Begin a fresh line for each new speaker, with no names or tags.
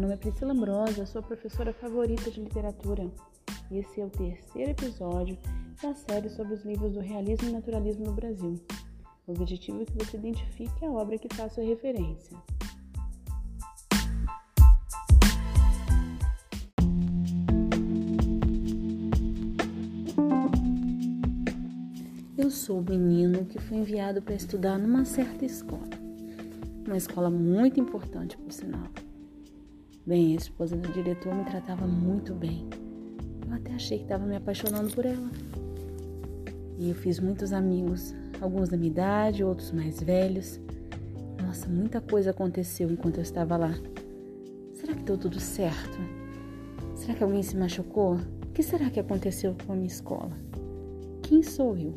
nome é Priscila Ambrosa, sou a professora favorita de literatura. E esse é o terceiro episódio da série sobre os livros do realismo e naturalismo no Brasil. O objetivo é que você identifique a obra que faça referência. Eu sou o menino que foi enviado para estudar numa certa escola. Uma escola muito importante, por sinal. Bem, a esposa do diretor me tratava muito bem. Eu até achei que estava me apaixonando por ela. E eu fiz muitos amigos, alguns da minha idade, outros mais velhos. Nossa, muita coisa aconteceu enquanto eu estava lá. Será que deu tudo certo? Será que alguém se machucou? O que será que aconteceu com a minha escola? Quem sou eu?